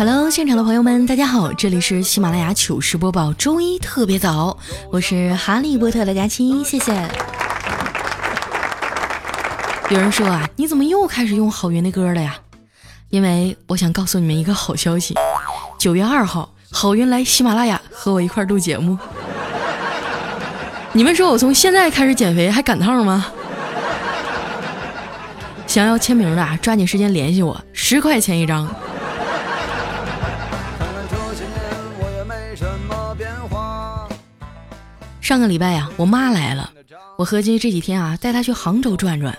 Hello，现场的朋友们，大家好，这里是喜马拉雅糗事播报，周一特别早，我是哈利波特的佳期，谢谢。有人说啊，你怎么又开始用郝云的歌了呀？因为我想告诉你们一个好消息，九月二号，郝云来喜马拉雅和我一块录节目。你们说我从现在开始减肥还赶趟吗？想要签名的啊，抓紧时间联系我，十块钱一张。上个礼拜呀，我妈来了，我合计这几天啊带她去杭州转转，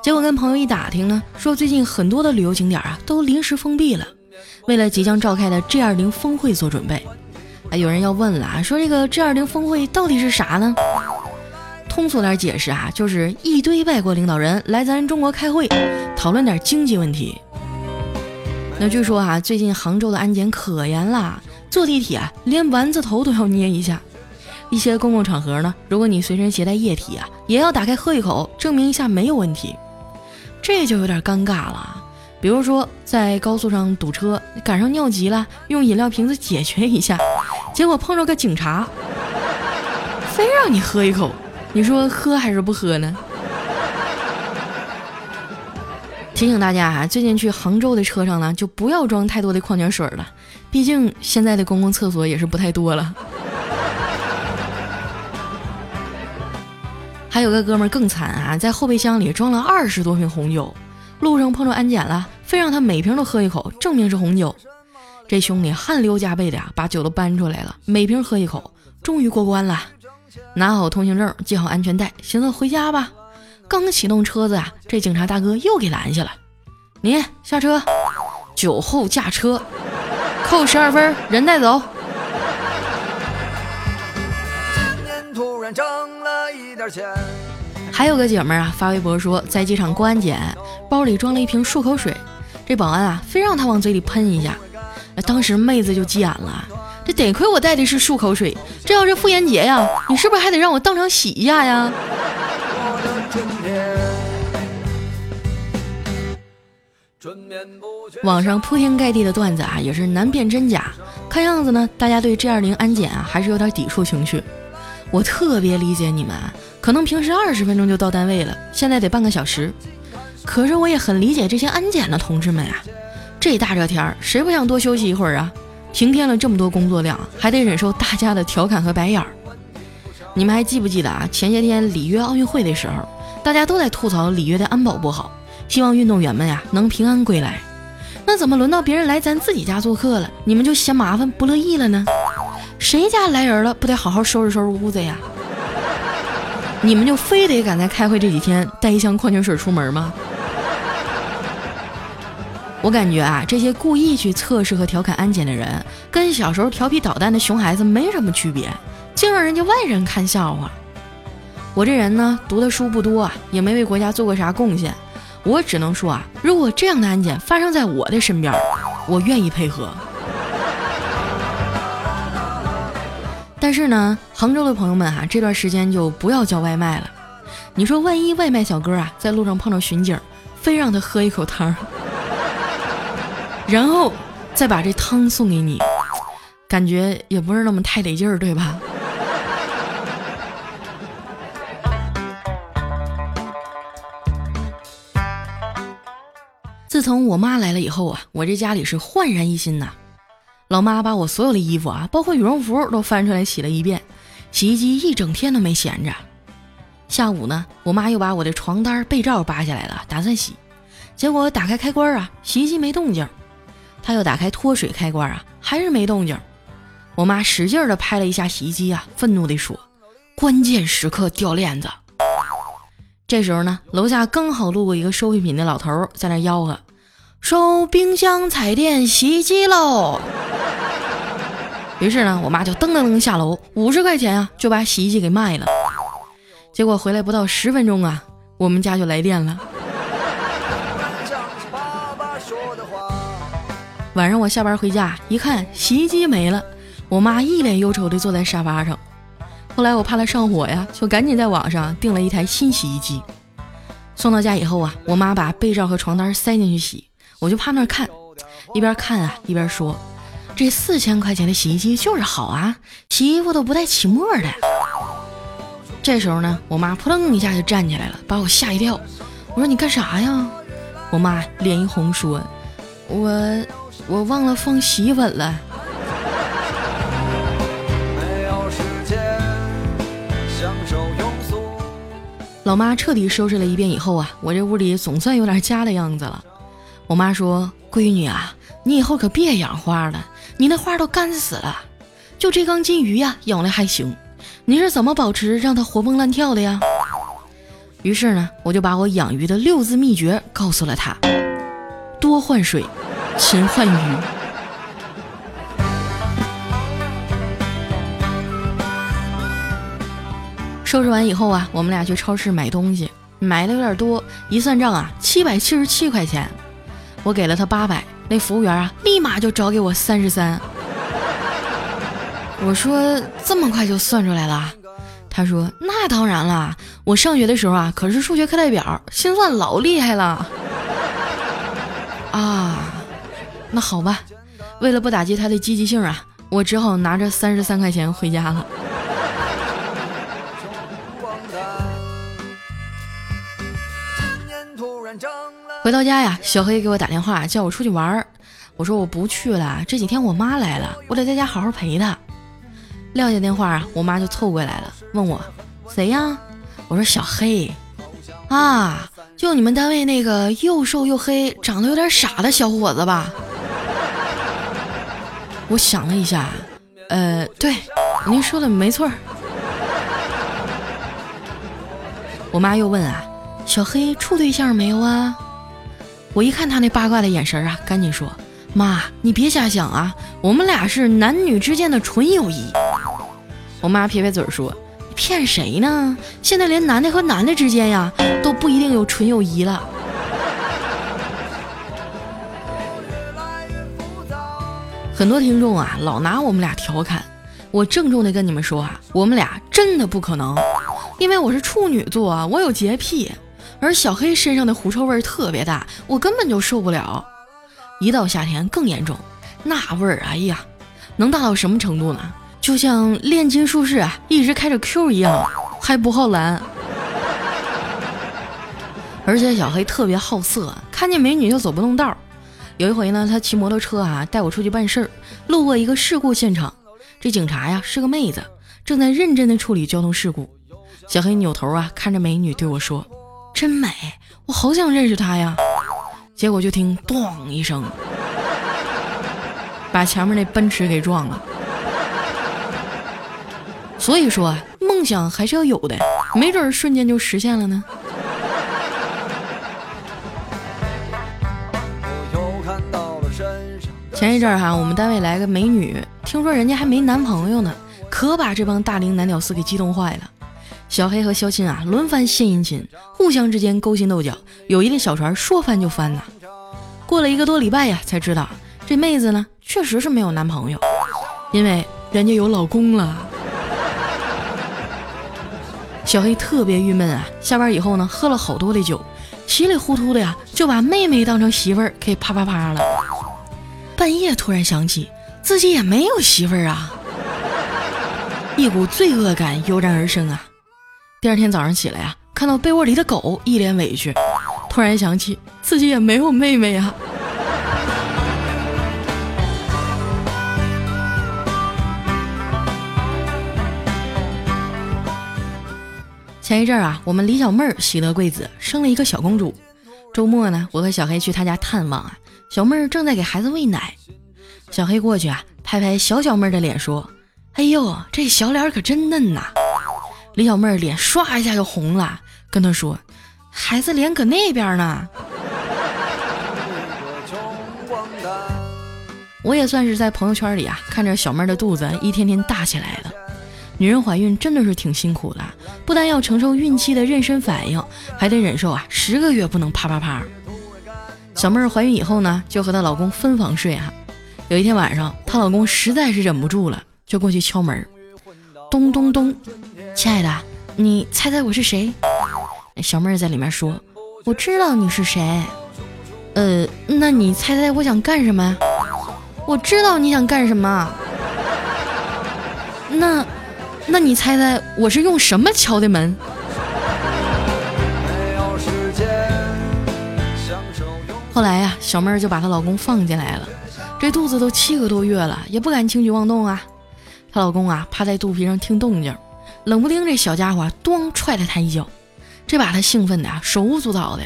结果跟朋友一打听呢，说最近很多的旅游景点啊都临时封闭了，为了即将召开的 G 二零峰会做准备。啊，有人要问了啊，说这个 G 二零峰会到底是啥呢？通俗点解释啊，就是一堆外国领导人来咱中国开会，讨论点经济问题。那据说啊，最近杭州的安检可严了，坐地铁连丸子头都要捏一下。一些公共场合呢，如果你随身携带液体啊，也要打开喝一口，证明一下没有问题。这就有点尴尬了。比如说在高速上堵车，赶上尿急了，用饮料瓶子解决一下，结果碰着个警察，非让你喝一口，你说喝还是不喝呢？提醒大家啊，最近去杭州的车上呢，就不要装太多的矿泉水了，毕竟现在的公共厕所也是不太多了。还有个哥们儿更惨啊，在后备箱里装了二十多瓶红酒，路上碰着安检了，非让他每瓶都喝一口，证明是红酒。这兄弟汗流浃背的呀，把酒都搬出来了，每瓶喝一口，终于过关了。拿好通行证，系好安全带，寻思回家吧。刚启动车子啊，这警察大哥又给拦下了。你下车，酒后驾车，扣十二分，人带走。还有个姐们儿啊，发微博说在机场过安检，包里装了一瓶漱口水，这保安啊非让她往嘴里喷一下，当时妹子就急眼了，这得亏我带的是漱口水，这要是妇炎洁呀，你是不是还得让我当场洗一下呀？网上铺天盖地的段子啊，也是难辨真假，看样子呢，大家对 G 二零安检啊还是有点抵触情绪。我特别理解你们，可能平时二十分钟就到单位了，现在得半个小时。可是我也很理解这些安检的同志们啊，这大热天儿谁不想多休息一会儿啊？平添了这么多工作量，还得忍受大家的调侃和白眼儿。你们还记不记得啊？前些天里约奥运会的时候，大家都在吐槽里约的安保不好，希望运动员们呀能平安归来。那怎么轮到别人来咱自己家做客了，你们就嫌麻烦不乐意了呢？谁家来人了，不得好好收拾收拾屋子呀？你们就非得赶在开会这几天带一箱矿泉水出门吗？我感觉啊，这些故意去测试和调侃安检的人，跟小时候调皮捣蛋的熊孩子没什么区别，净让人家外人看笑话。我这人呢，读的书不多，也没为国家做过啥贡献，我只能说啊，如果这样的安检发生在我的身边，我愿意配合。但是呢，杭州的朋友们哈，这段时间就不要叫外卖了。你说，万一外卖小哥啊在路上碰到巡警，非让他喝一口汤，然后再把这汤送给你，感觉也不是那么太得劲儿，对吧？自从我妈来了以后啊，我这家里是焕然一新呐。老妈把我所有的衣服啊，包括羽绒服都翻出来洗了一遍，洗衣机一整天都没闲着。下午呢，我妈又把我的床单、被罩扒下来了，打算洗。结果打开开关啊，洗衣机没动静。她又打开脱水开关啊，还是没动静。我妈使劲的拍了一下洗衣机啊，愤怒地说：“关键时刻掉链子。”这时候呢，楼下刚好路过一个收废品的老头，在那吆喝。收冰箱、彩电、洗衣机喽。于是呢，我妈就噔噔噔下楼，五十块钱啊，就把洗衣机给卖了。结果回来不到十分钟啊，我们家就来电了。晚上我下班回家一看，洗衣机没了，我妈一脸忧愁地坐在沙发上。后来我怕她上火呀，就赶紧在网上订了一台新洗衣机。送到家以后啊，我妈把被罩和床单塞进去洗，我就趴那儿看，一边看啊一边说：“这四千块钱的洗衣机就是好啊，洗衣服都不带起沫的。”这时候呢，我妈扑棱一下就站起来了，把我吓一跳。我说：“你干啥呀？”我妈脸一红说：“我我忘了放洗衣粉了。”老妈彻底收拾了一遍以后啊，我这屋里总算有点家的样子了。我妈说：“闺女啊，你以后可别养花了，你那花都干死了。就这缸金鱼呀，养的还行。你是怎么保持让它活蹦乱跳的呀？”于是呢，我就把我养鱼的六字秘诀告诉了她：多换水，勤换鱼。收拾完以后啊，我们俩去超市买东西，买的有点多，一算账啊，七百七十七块钱。我给了他八百，那服务员啊，立马就找给我三十三。我说这么快就算出来了？他说那当然了，我上学的时候啊，可是数学课代表，心算老厉害了。啊，那好吧，为了不打击他的积极性啊，我只好拿着三十三块钱回家了。回到家呀，小黑给我打电话叫我出去玩儿，我说我不去了，这几天我妈来了，我得在家好好陪她。撂下电话，我妈就凑过来了，问我谁呀？我说小黑啊，就你们单位那个又瘦又黑、长得有点傻的小伙子吧？我想了一下，呃，对，您说的没错。我妈又问啊，小黑处对象没有啊？我一看他那八卦的眼神啊，赶紧说：“妈，你别瞎想啊，我们俩是男女之间的纯友谊。”我妈撇撇嘴说：“骗谁呢？现在连男的和男的之间呀，都不一定有纯友谊了。”很多听众啊，老拿我们俩调侃，我郑重的跟你们说啊，我们俩真的不可能，因为我是处女座啊，我有洁癖。而小黑身上的狐臭味特别大，我根本就受不了。一到夏天更严重，那味儿，哎呀，能大到什么程度呢？就像炼金术士啊，一直开着 Q 一样，还不好蓝。而且小黑特别好色，看见美女就走不动道儿。有一回呢，他骑摩托车啊，带我出去办事儿，路过一个事故现场，这警察呀是个妹子，正在认真的处理交通事故。小黑扭头啊，看着美女对我说。真美，我好想认识她呀！结果就听“咣”一声，把前面那奔驰给撞了。所以说，梦想还是要有的，没准瞬间就实现了呢。前一阵儿哈，我们单位来个美女，听说人家还没男朋友呢，可把这帮大龄男屌丝给激动坏了。小黑和肖钦啊，轮番献殷勤，互相之间勾心斗角，友谊的小船说翻就翻呐。过了一个多礼拜呀，才知道这妹子呢，确实是没有男朋友，因为人家有老公了。小黑特别郁闷啊，下班以后呢，喝了好多的酒，稀里糊涂的呀，就把妹妹当成媳妇儿给啪啪啪了。半夜突然想起自己也没有媳妇儿啊，一股罪恶感油然而生啊。第二天早上起来呀，看到被窝里的狗，一脸委屈，突然想起自己也没有妹妹呀。前一阵啊，我们李小妹儿喜得贵子，生了一个小公主。周末呢，我和小黑去她家探望啊，小妹儿正在给孩子喂奶。小黑过去啊，拍拍小小妹儿的脸说：“哎呦，这小脸可真嫩呐。”李小妹儿脸唰一下就红了，跟他说：“孩子脸搁那边呢。”我也算是在朋友圈里啊，看着小妹儿的肚子一天天大起来的。女人怀孕真的是挺辛苦的，不但要承受孕期的妊娠反应，还得忍受啊十个月不能啪啪啪。小妹儿怀孕以后呢，就和她老公分房睡啊。有一天晚上，她老公实在是忍不住了，就过去敲门，咚咚咚，亲爱的，你猜猜我是谁？小妹儿在里面说，我知道你是谁。呃，那你猜猜我想干什么？我知道你想干什么。那，那你猜猜我是用什么敲的门？后来呀，小妹儿就把她老公放进来了。这肚子都七个多月了，也不敢轻举妄动啊。她老公啊，趴在肚皮上听动静，冷不丁这小家伙咣踹了他一脚，这把他兴奋的啊手舞足蹈的。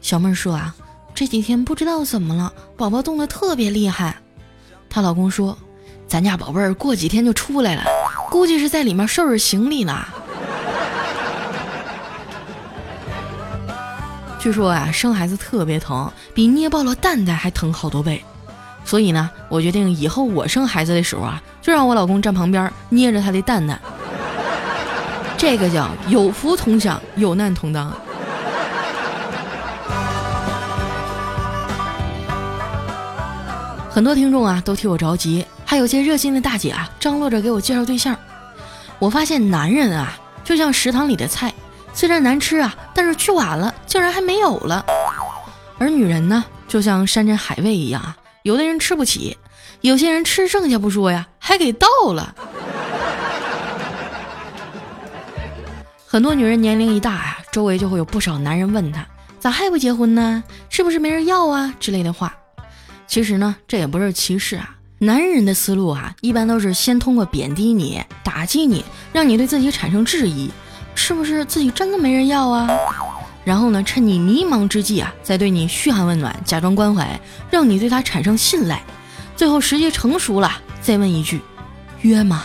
小妹儿说啊，这几天不知道怎么了，宝宝动得特别厉害。她老公说，咱家宝贝儿过几天就出来了，估计是在里面收拾行李呢。据说啊，生孩子特别疼，比捏爆了蛋蛋还疼好多倍。所以呢，我决定以后我生孩子的时候啊，就让我老公站旁边捏着他的蛋蛋。这个叫有福同享，有难同当。很多听众啊都替我着急，还有些热心的大姐啊张罗着给我介绍对象。我发现男人啊，就像食堂里的菜。虽然难吃啊，但是去晚了竟然还没有了。而女人呢，就像山珍海味一样啊，有的人吃不起，有些人吃剩下不说呀，还给倒了。很多女人年龄一大呀，周围就会有不少男人问她咋还不结婚呢？是不是没人要啊之类的话。其实呢，这也不是歧视啊，男人的思路啊，一般都是先通过贬低你、打击你，让你对自己产生质疑。是不是自己真的没人要啊？然后呢，趁你迷茫之际啊，再对你嘘寒问暖，假装关怀，让你对他产生信赖。最后时机成熟了，再问一句：约吗？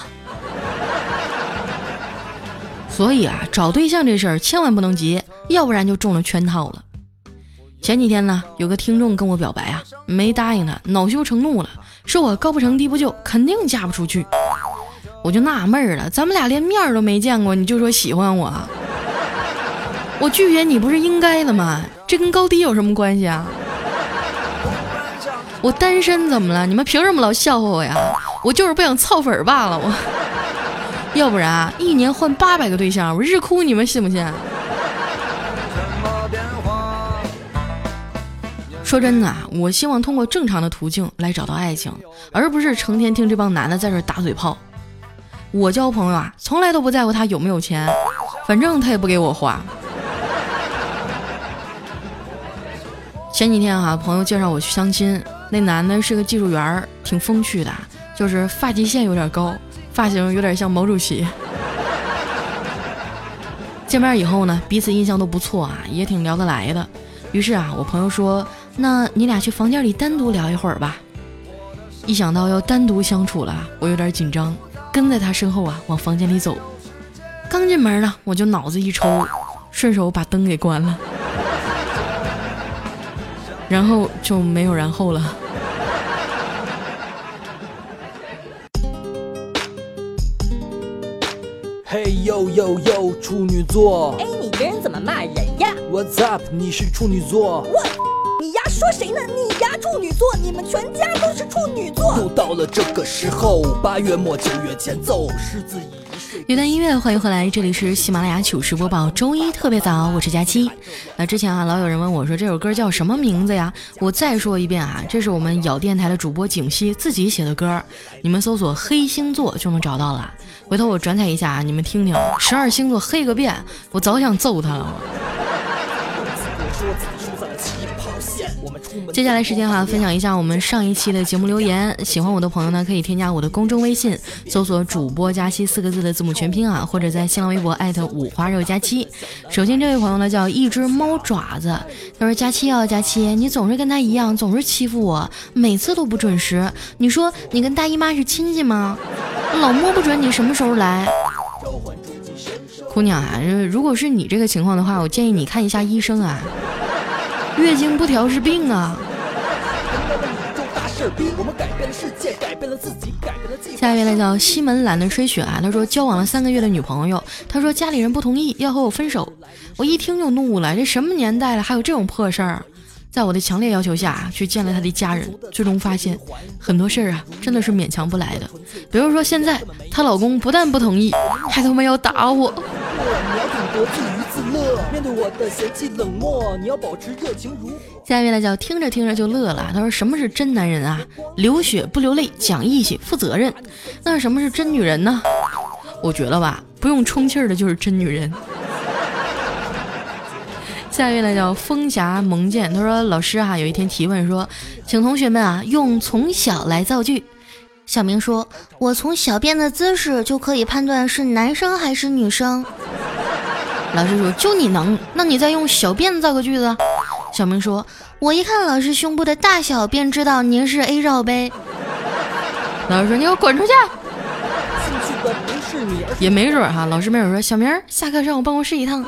所以啊，找对象这事儿千万不能急，要不然就中了圈套了。前几天呢，有个听众跟我表白啊，没答应他，恼羞成怒了，说我高不成低不就，肯定嫁不出去。我就纳闷儿了，咱们俩连面儿都没见过，你就说喜欢我？我拒绝你不是应该的吗？这跟高低有什么关系啊？我单身怎么了？你们凭什么老笑话我呀？我就是不想凑粉儿罢了。我，要不然一年换八百个对象，我日哭你们信不信？说真的，我希望通过正常的途径来找到爱情，而不是成天听这帮男的在这打嘴炮。我交朋友啊，从来都不在乎他有没有钱，反正他也不给我花。前几天哈，朋友介绍我去相亲，那男的是个技术员，挺风趣的，就是发际线有点高，发型有点像毛主席。见面以后呢，彼此印象都不错啊，也挺聊得来的。于是啊，我朋友说：“那你俩去房间里单独聊一会儿吧。”一想到要单独相处了，我有点紧张。跟在他身后啊，往房间里走。刚进门呢，我就脑子一抽，顺手把灯给关了，然后就没有然后了。呦呦呦，处女座！哎，你这人怎么骂人呀？What's up？你是处女座？我，你丫说谁呢？你丫处女座？你们全家都是处女座？又到了这个时候，八月末九月前奏，狮子已睡。一段音乐，欢迎回来，这里是喜马拉雅糗事播报，周一特别早，我是佳期。那之前啊，老有人问我说这首歌叫什么名字呀？我再说一遍啊，这是我们咬电台的主播景熙自己写的歌，你们搜索黑星座就能找到了。回头我转载一下啊，你们听听，十二星座黑个遍，我早想揍他了。接下来时间哈，分享一下我们上一期的节目留言。喜欢我的朋友呢，可以添加我的公众微信，搜索“主播佳期”四个字的字母全拼啊，或者在新浪微博艾特五花肉佳期。首先这位朋友呢叫一只猫爪子，他说：“佳期啊，佳期，你总是跟他一样，总是欺负我，每次都不准时。你说你跟大姨妈是亲戚吗？老摸不准你什么时候来。”姑娘啊，如果是你这个情况的话，我建议你看一下医生啊。月经不调是病啊！下一位呢叫西门懒得吹雪啊，他说交往了三个月的女朋友，他说家里人不同意要和我分手，我一听就怒了，这什么年代了还有这种破事儿？在我的强烈要求下，去见了他的家人，最终发现很多事儿啊真的是勉强不来的。比如说现在她老公不但不同意，还他妈要打我。乐，面对我的嫌弃冷漠，你要保持热情如。下一位呢叫听着听着就乐了，他说什么是真男人啊？流血不流泪，讲义气，负责任。那什么是真女人呢？我觉得吧，不用充气儿的就是真女人。下一位呢叫风霞蒙见，他说老师啊，有一天提问说，请同学们啊用从小来造句。小明说，我从小便的姿势就可以判断是男生还是女生。老师说就你能，那你再用小便造个句子。小明说，我一看老师胸部的大小便知道您是 A 罩杯。老师说你给我滚出去。也没准儿哈，老师没准说小明下课上我办公室一趟。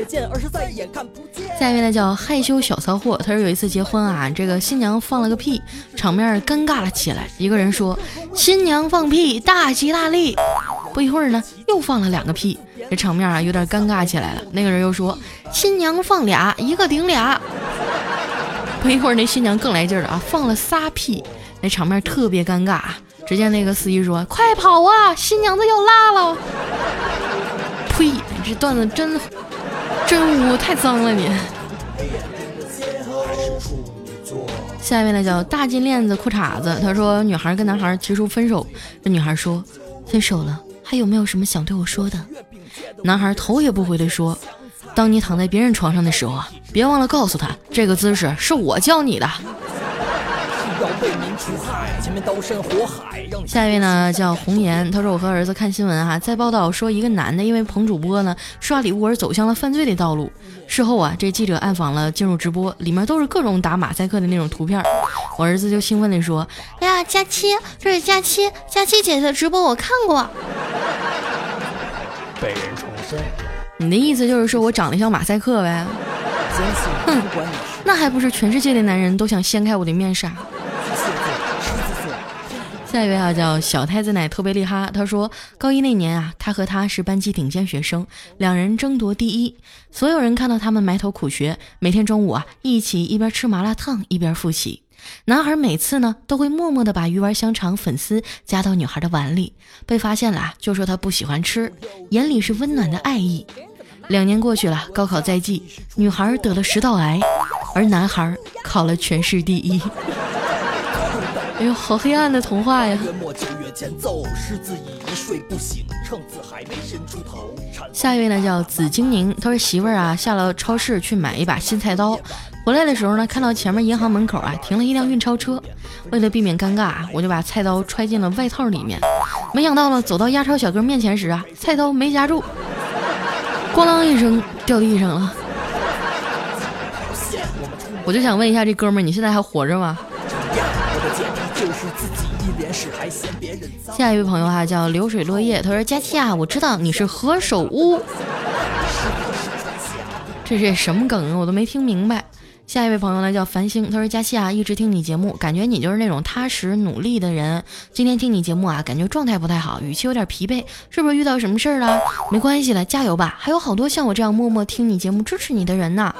再见，而是再也看不见。下一位呢叫害羞小骚货，他说有一次结婚啊，这个新娘放了个屁，场面尴尬了起来。一个人说新娘放屁大吉大利，不一会儿呢又放了两个屁，这场面啊有点尴尬起来了。那个人又说新娘放俩，一个顶俩。不一会儿那新娘更来劲了啊，放了仨屁，那场面特别尴尬。只见那个司机说快跑啊，新娘子要拉了。呸！这段子真真污，太脏了你。下一位呢叫大金链子裤衩子，他说女孩跟男孩提出分手，这女孩说分手了，还有没有什么想对我说的？男孩头也不回的说，当你躺在别人床上的时候啊，别忘了告诉他，这个姿势是我教你的。要为民除害，前面刀山火海，让下一位呢叫红颜，他说我和儿子看新闻哈、在报道说一个男的因为捧主播呢刷礼物而走向了犯罪的道路。事后啊，这记者暗访了进入直播，里面都是各种打马赛克的那种图片。我儿子就兴奋地说：“哎呀，佳期，这是佳期，佳期姐姐的直播我看过。被人重生。你的意思就是说我长得像马赛克呗？哼那还不是全世界的男人都想掀开我的面纱？”下一位啊，叫小太子奶特别厉害。他说，高一那年啊，他和他是班级顶尖学生，两人争夺第一。所有人看到他们埋头苦学，每天中午啊，一起一边吃麻辣烫一边复习。男孩每次呢，都会默默地把鱼丸香肠粉丝夹到女孩的碗里，被发现了就说他不喜欢吃，眼里是温暖的爱意。两年过去了，高考在即，女孩得了食道癌，而男孩考了全市第一。哎呦，好黑暗的童话呀！月末九月前奏，狮子已睡不醒，秤子还没伸出头。下一位呢叫紫精宁，他说媳妇儿啊下了超市去买一把新菜刀，回来的时候呢看到前面银行门口啊停了一辆运钞车，为了避免尴尬啊，我就把菜刀揣进了外套里面，没想到呢走到押钞小哥面前时啊，菜刀没夹住，咣当一声掉地上了。我就想问一下这哥们儿，你现在还活着吗？下一位朋友哈、叫流水落叶，他说佳期啊，我知道你是何首乌，这是什么梗啊？我都没听明白。下一位朋友呢叫繁星，他说佳期啊，一直听你节目，感觉你就是那种踏实努力的人。今天听你节目啊，感觉状态不太好，语气有点疲惫，是不是遇到什么事儿了？没关系了，加油吧，还有好多像我这样默默听你节目、支持你的人呢。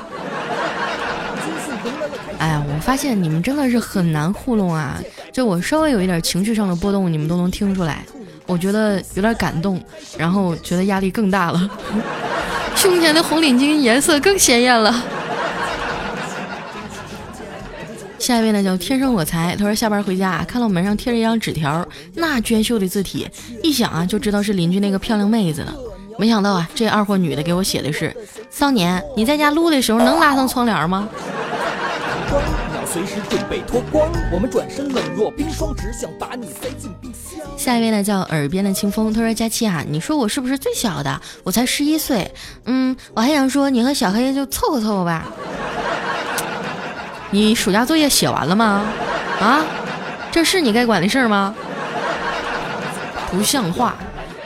发现你们真的是很难糊弄啊！就我稍微有一点情绪上的波动，你们都能听出来。我觉得有点感动，然后觉得压力更大了，胸前的红领巾颜色更鲜艳了。下一位呢叫天生我才，他说下班回家，看到门上贴着一张纸条，那娟秀的字体，一想啊就知道是邻居那个漂亮妹子了。没想到啊，这二货女的给我写的是：少年，你在家录的时候能拉上窗帘吗？随时准备脱光。我们转身冷若冰霜，只想把你塞进冰箱。下一位呢叫耳边的清风，他说佳期啊，你说我是不是最小的？我才十一岁，嗯，我还想说你和小黑就凑合凑合吧。你暑假作业写完了吗？啊，这是你该管的事儿吗？不像话！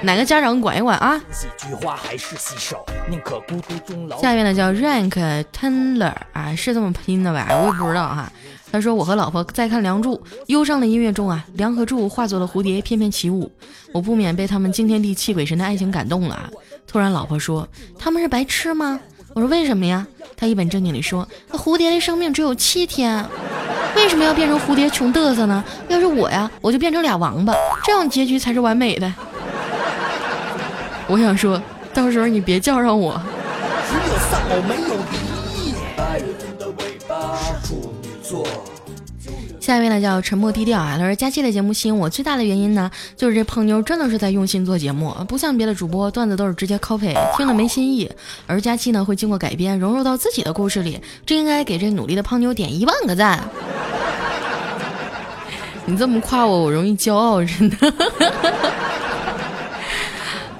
哪个家长管一管啊？下面呢叫 Rank Tendler 啊，是这么拼的吧？我也不知道哈。他说我和老婆在看《梁祝》，忧伤的音乐中啊，梁和祝化作了蝴蝶翩翩起舞，我不免被他们惊天地泣鬼神的爱情感动了。突然老婆说他们是白痴吗？我说为什么呀？他一本正经地说那蝴蝶的生命只有七天，为什么要变成蝴蝶穷嘚瑟呢？要是我呀，我就变成俩王八，这样结局才是完美的。我想说到时候你别叫上我。只有丧偶没有离异。八月份的尾巴是处女座。下一位呢叫沉默低调啊，他说佳期的节目吸引我最大的原因呢，就是这胖妞真的是在用心做节目，不像别的主播段子都是直接 copy，听了没新意。而佳期呢会经过改编融入到自己的故事里，这应该给这努力的胖妞点一万个赞。你这么夸我，我容易骄傲，真的。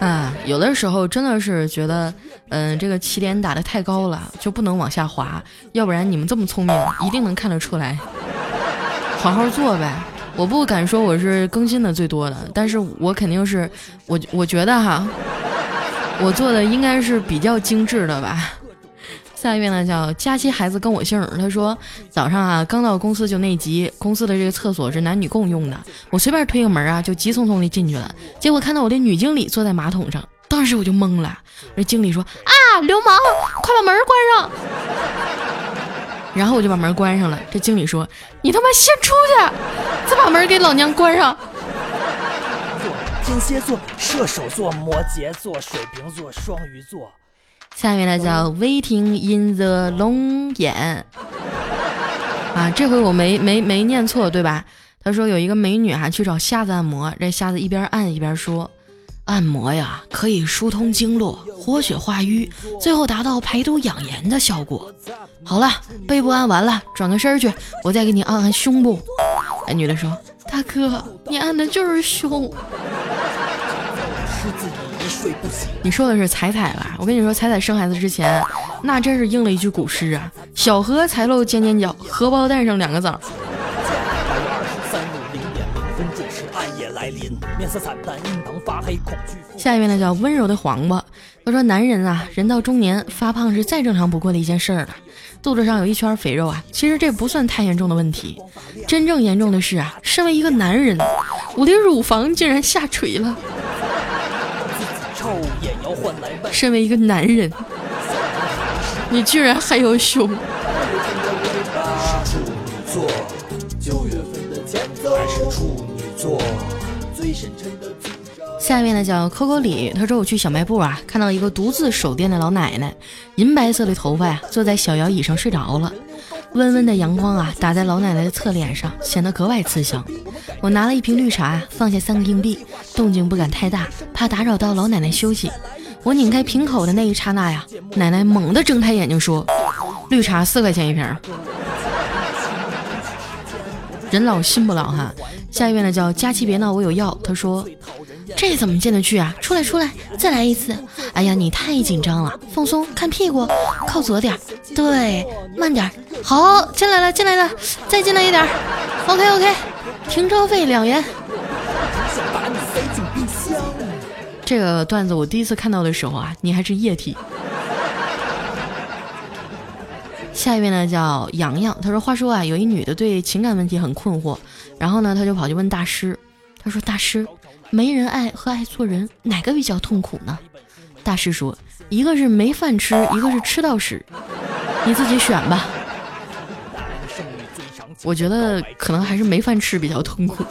啊，有的时候真的是觉得，嗯，这个起点打的太高了，就不能往下滑，要不然你们这么聪明，一定能看得出来。好好做呗，我不敢说我是更新的最多的，但是我肯定是，我我觉得哈，我做的应该是比较精致的吧。下一位呢叫佳期孩子跟我姓，他说早上啊刚到公司就内急，公司的这个厕所是男女共用的，我随便推个门啊就急匆匆的进去了，结果看到我的女经理坐在马桶上，当时我就懵了，这经理说啊流氓，快把门关上。然后我就把门关上了。这经理说：“你他妈先出去，再把门给老娘关上。”天蝎座、射手座、摩羯座、水瓶座、双鱼座。下面呢叫 Waiting in the long 眼啊，这回我没没没念错对吧？他说有一个美女哈去找瞎子按摩，这瞎子一边按一边说。按摩呀，可以疏通经络、活血化瘀，最后达到排毒养颜的效果。好了，背部按完了，转个身去，我再给你按按胸部。哎，女的说：“大哥，你按的就是胸。”你说的是彩彩吧？我跟你说，彩彩生孩子之前，那真是应了一句古诗啊：“小荷才露尖尖角，荷包蛋上两个枣。”面色惨淡，印堂发黑，恐惧。下一位呢叫温柔的黄瓜，他说：“男人啊，人到中年发胖是再正常不过的一件事儿了。肚子上有一圈肥肉啊，其实这不算太严重的问题。真正严重的是啊，身为一个男人，我的乳房竟然下垂了。身为一个男人，你居然还有胸。”下面呢叫 Coco 李，他说我去小卖部啊，看到一个独自守店的老奶奶，银白色的头发呀，坐在小摇椅上睡着了。温温的阳光啊，打在老奶奶的侧脸上，显得格外慈祥。我拿了一瓶绿茶，放下三个硬币，动静不敢太大，怕打扰到老奶奶休息。我拧开瓶口的那一刹那呀，奶奶猛地睁开眼睛说：“ 绿茶四块钱一瓶。”人老心不老哈。下一位呢叫佳琪别闹，我有药。他说。这怎么进得去啊？出来出来，再来一次！哎呀，你太紧张了，放松，看屁股，靠左点，对，慢点，好，进来了，进来了，再进来一点，OK OK，停车费两元。这个段子我第一次看到的时候啊，你还是液体。下一位呢叫洋洋，他说：“话说啊，有一女的对情感问题很困惑，然后呢，他就跑去问大师，他说大师。”没人爱和爱错人，哪个比较痛苦呢？大师说，一个是没饭吃，一个是吃到屎，你自己选吧。我觉得可能还是没饭吃比较痛苦。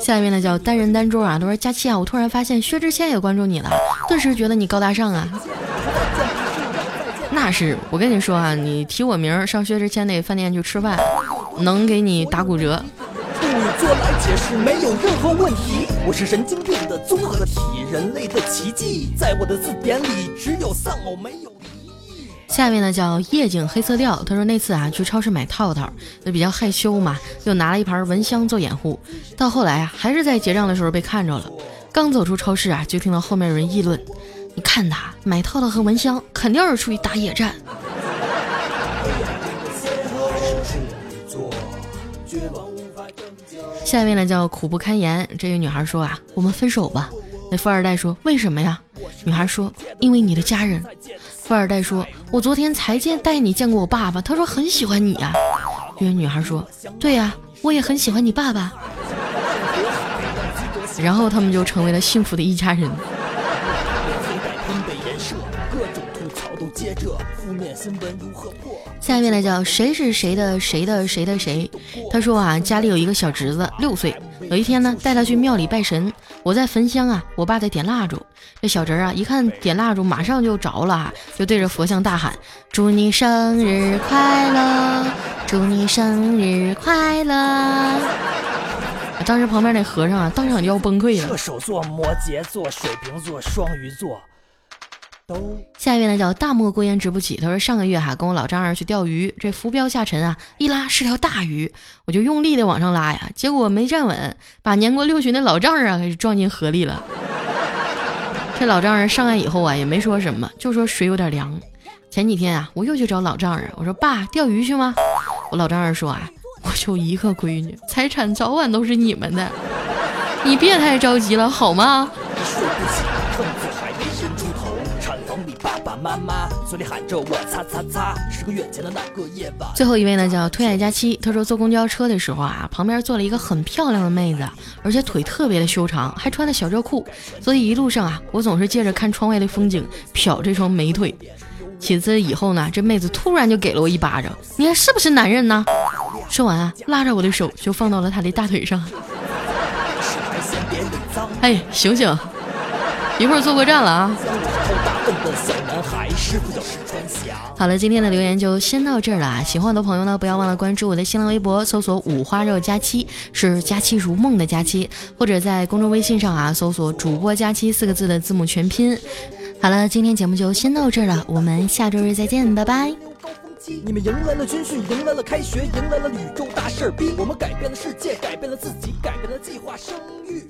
下一位呢叫单人单桌啊，他说佳期啊，我突然发现薛之谦也关注你了，顿时觉得你高大上啊。那是我跟你说啊，你提我名上薛之谦那饭店去吃饭，能给你打骨折。做来解释没有任何问题。我是神经病的综合体，人类的奇迹，在我的字典里只有丧偶没有下面呢叫夜景黑色调，他说那次啊去超市买套套，那比较害羞嘛，又拿了一盘蚊香做掩护。到后来啊，还是在结账的时候被看着了。刚走出超市啊，就听到后面有人议论：“你看他买套套和蚊香，肯定是出去打野战。”下一位呢叫苦不堪言，这位女孩说啊，我们分手吧。那富二代说为什么呀？女孩说因为你的家人。富二代说，我昨天才见带你见过我爸爸，他说很喜欢你呀。这位女孩说，对呀，我也很喜欢你爸爸。然后他们就成为了幸福的一家人。下一位呢叫谁是谁的谁的谁的谁？他说啊，家里有一个小侄子，六岁。有一天呢，带他去庙里拜神，我在焚香啊，我爸在点蜡烛。这小侄儿啊，一看点蜡烛，马上就着了，就对着佛像大喊：“祝你生日快乐，祝你生日快乐。”当时旁边那和尚啊，当场就要崩溃了。射手座、摩羯座、水瓶座、双鱼座。下一位呢叫大漠孤烟直不起，他说上个月哈跟我老丈人去钓鱼，这浮标下沉啊，一拉是条大鱼，我就用力的往上拉呀，结果没站稳，把年过六旬的老丈人啊给撞进河里了。这老丈人上岸以后啊也没说什么，就说水有点凉。前几天啊我又去找老丈人，我说爸钓鱼去吗？我老丈人说啊。我就一个闺女，财产早晚都是你们的，你别太着急了，好吗？最后一位呢，叫推爱佳期。他说坐公交车的时候啊，旁边坐了一个很漂亮的妹子，而且腿特别的修长，还穿的小热裤，所以一路上啊，我总是借着看窗外的风景，瞟这双美腿。其次以后呢，这妹子突然就给了我一巴掌，你看是不是男人呢？说完啊，拉着我的手就放到了她的大腿上。哎，醒醒，一会儿坐过站了啊。好了，今天的留言就先到这儿了。喜欢我的朋友呢，不要忘了关注我的新浪微博，搜索“五花肉佳期”，是“佳期如梦”的佳期，或者在公众微信上啊，搜索“主播佳期”四个字的字母全拼。好了，今天节目就先到这儿了，我们下周日再见，拜拜。你们迎来了军训，迎来了开学，迎来了宇宙大事儿逼，我们改变了世界，改变了自己，改变了计划生育。